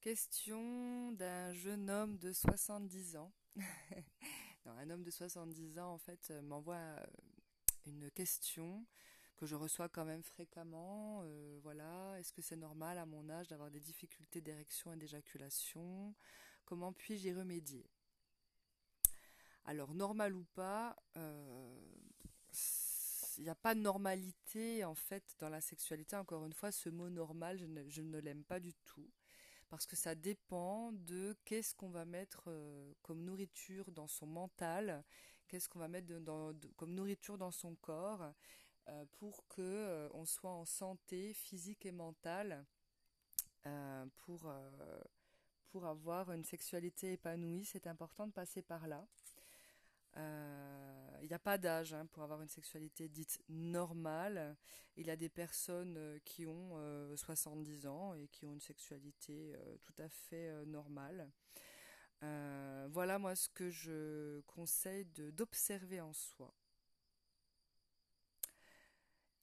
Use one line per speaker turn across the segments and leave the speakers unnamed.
Question d'un jeune homme de 70 ans. un homme de 70 ans, en fait, euh, m'envoie euh, une question que je reçois quand même fréquemment. Euh, voilà, est-ce que c'est normal à mon âge d'avoir des difficultés d'érection et d'éjaculation? Comment puis-je y remédier? Alors, normal ou pas, il n'y a pas de normalité en fait dans la sexualité. Encore une fois, ce mot normal, je ne l'aime pas du tout parce que ça dépend de qu'est-ce qu'on va mettre euh, comme nourriture dans son mental, qu'est-ce qu'on va mettre comme nourriture dans son corps euh, pour que euh, on soit en santé physique et mentale pour pour avoir une sexualité épanouie, c'est important de passer par là. Il n'y a pas d'âge hein, pour avoir une sexualité dite normale. Il y a des personnes euh, qui ont 70 euh, ans et qui ont une sexualité euh, tout à fait normale. voilà moi ce que je conseille d'observer en soi.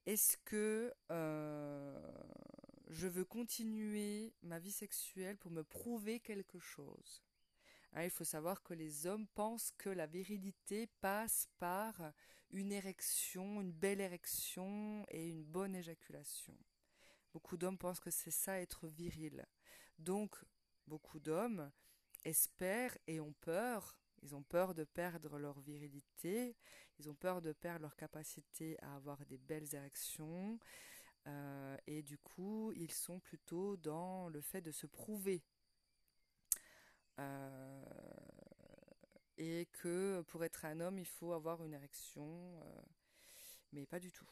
Est-ce que je veux continuer ma vie sexuelle pour me prouver quelque chose? Hein, il faut savoir que les hommes pensent que la virilité passe par une érection, une belle érection et une bonne éjaculation. Beaucoup d'hommes pensent que c'est ça être viril. Donc, beaucoup d'hommes espèrent et ont peur. Ils ont peur de perdre leur virilité, ils ont peur de perdre leur capacité à avoir des belles érections, euh, et du coup, ils sont plutôt dans le fait de se prouver euh, et que pour être un homme, il faut avoir une érection, euh, mais pas du tout,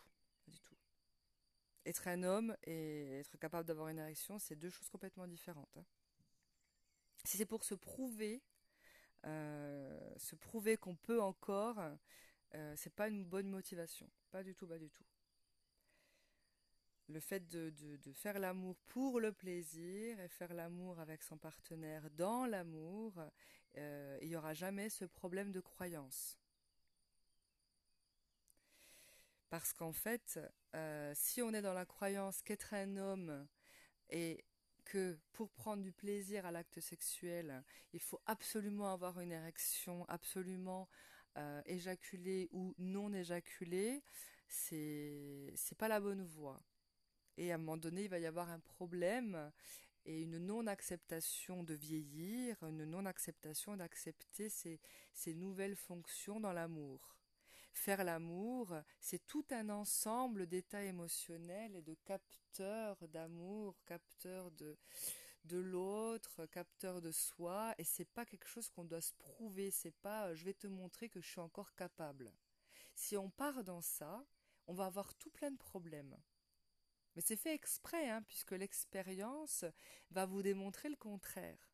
du tout. Être un homme et être capable d'avoir une érection, c'est deux choses complètement différentes. Hein. Si c'est pour se prouver, euh, se prouver qu'on peut encore, c'est pas une bonne motivation, pas du tout, pas du tout le fait de, faire l'amour pour le plaisir et faire l'amour avec son partenaire dans l'amour, euh, il n'y aura jamais ce problème de croyance. Parce qu'en fait, euh, si on est dans la croyance qu'être un homme et que pour prendre du plaisir à l'acte sexuel, il faut absolument avoir une érection, absolument euh, éjaculer ou non éjaculer, c'est pas la bonne voie. Et à un moment donné, il va y avoir un problème et une non-acceptation de vieillir, une non-acceptation d'accepter ces, nouvelles fonctions dans l'amour. Faire l'amour, c'est tout un ensemble d'états émotionnels et de capteurs d'amour, capteurs de, de l'autre, capteurs de soi, et c'est pas quelque chose qu'on doit se prouver, c'est pas je vais te montrer que je suis encore capable. Si on part dans ça, on va avoir tout plein de problèmes. Mais c'est fait exprès, hein, puisque l'expérience va vous démontrer le contraire.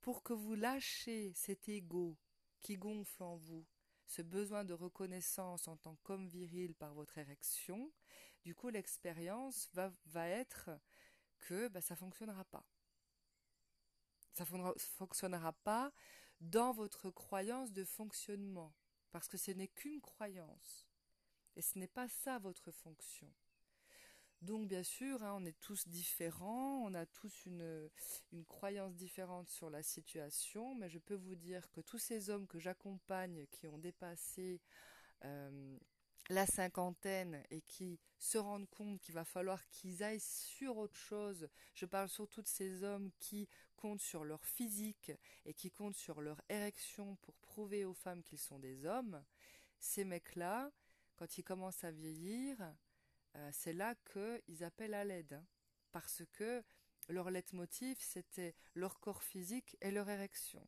Pour que vous lâchiez cet ego qui gonfle en vous, ce besoin de reconnaissance en tant qu'homme viril par votre érection, du coup l'expérience va, va être que bah, ça ne fonctionnera pas. Ça ne fonctionnera pas dans votre croyance de fonctionnement, parce que ce n'est qu'une croyance. Et ce n'est pas ça votre fonction. Donc bien sûr, hein, on est tous différents, on a tous une, une croyance différente sur la situation, mais je peux vous dire que tous ces hommes que j'accompagne qui ont dépassé euh, la cinquantaine et qui se rendent compte qu'il va falloir qu'ils aillent sur autre chose. Je parle surtout de ces hommes qui comptent sur leur physique et qui comptent sur leur érection pour prouver aux femmes qu'ils sont des hommes. Ces mecs-là, quand ils commencent à vieillir, c'est là qu'ils appellent à l'aide. Hein, parce que leur leitmotiv, c'était leur corps physique et leur érection.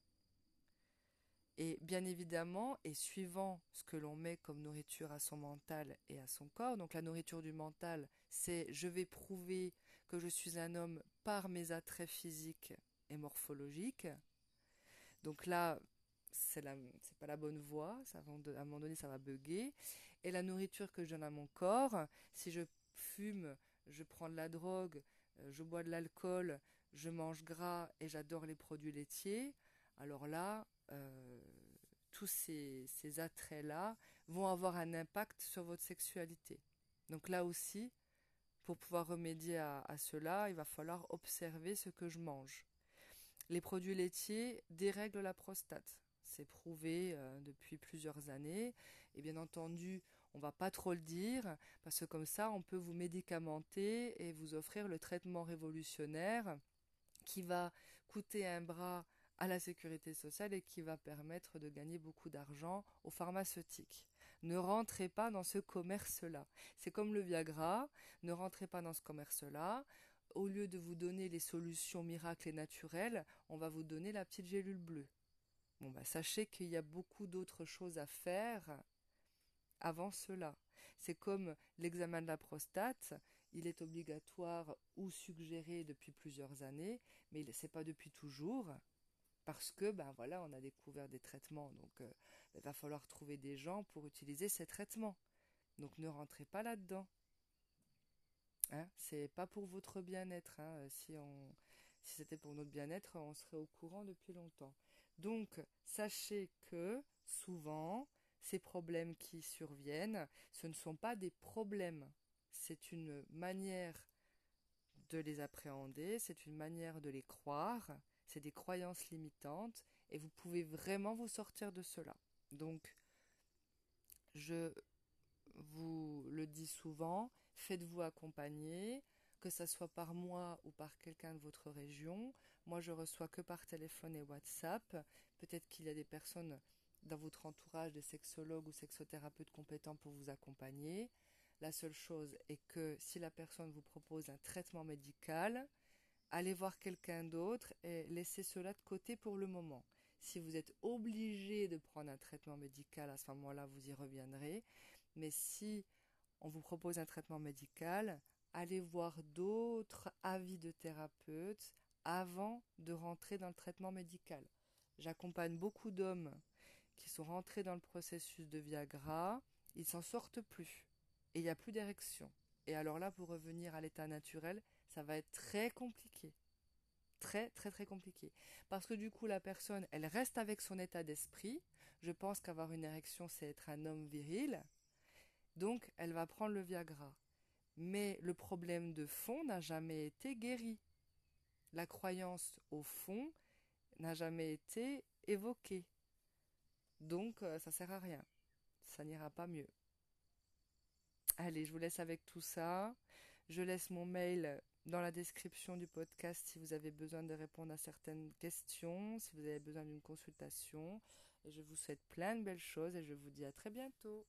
Et bien évidemment, et suivant ce que l'on met comme nourriture à son mental et à son corps, donc la nourriture du mental, c'est je vais prouver que je suis un homme par mes attraits physiques et morphologiques. Donc là, c'est c'est pas la bonne voie, à un moment donné ça va bugger. Et la nourriture que je donne à mon corps, si je fume, je prends de la drogue, euh, je bois de l'alcool, je mange gras et j'adore les produits laitiers, alors là, euh, tous ces, ces attraits-là vont avoir un impact sur votre sexualité. Donc là aussi, Pour pouvoir remédier à, cela, il va falloir observer ce que je mange. Les produits laitiers dérèglent la prostate. C'est prouvé euh, depuis plusieurs années. Et bien entendu, on va pas trop le dire, parce que comme ça, on peut vous médicamenter et vous offrir le traitement révolutionnaire qui va coûter un bras à la sécurité sociale et qui va permettre de gagner beaucoup d'argent aux pharmaceutiques. Ne rentrez pas dans ce commerce-là. C'est comme le Viagra, ne rentrez pas dans ce commerce-là. Au lieu de vous donner les solutions miracles et naturelles, on va vous donner la petite gélule bleue. Bon bah sachez qu'il y a beaucoup d'autres choses à faire avant cela. C'est comme l'examen de la prostate, il est obligatoire ou suggéré depuis plusieurs années, mais ce n'est pas depuis toujours, parce que ben voilà, on a découvert des traitements, donc euh, il va falloir trouver des gens pour utiliser ces traitements. Donc ne rentrez pas là-dedans. Hein, c'est pas pour votre bien-être. Hein, si c'était pour notre bien-être, on serait au courant depuis longtemps. Donc sachez que souvent ces problèmes qui surviennent, ce ne sont pas des problèmes, c'est une manière de les appréhender, c'est une manière de les croire, c'est des croyances limitantes, et vous pouvez vraiment vous sortir de cela. Donc, je vous le dis souvent, faites-vous accompagner, que ce soit par moi ou par quelqu'un de votre région. Moi, je reçois que par téléphone et WhatsApp. Peut-être qu'il y a des personnes dans votre entourage des sexologues ou sexothérapeutes compétents pour vous accompagner. La seule chose est que si la personne vous propose un traitement médical, allez voir quelqu'un d'autre et laissez cela de côté pour le moment. Si vous êtes obligé de prendre un traitement médical, à ce moment-là, vous y reviendrez. Mais si on vous propose un traitement médical, allez voir d'autres avis de thérapeutes avant de rentrer dans le traitement médical. J'accompagne beaucoup d'hommes qui sont rentrés dans le processus de Viagra, ils s'en sortent plus. Et il n'y a plus d'érection. Et alors là, pour revenir à l'état naturel, ça va être très compliqué. Très, très, très compliqué. Parce que du coup, la personne, elle reste avec son état d'esprit. Je pense qu'avoir une érection, c'est être un homme viril. Donc, elle va prendre le Viagra. Mais le problème de fond n'a jamais été guéri. La croyance au fond n'a jamais été évoquée. Donc euh, ça sert à rien. Ça n'ira pas mieux. Allez, je vous laisse avec tout ça. Je laisse mon mail dans la description du podcast si vous avez besoin de répondre à certaines questions, si vous avez besoin d'une consultation. Je vous souhaite plein de belles choses et je vous dis à très bientôt.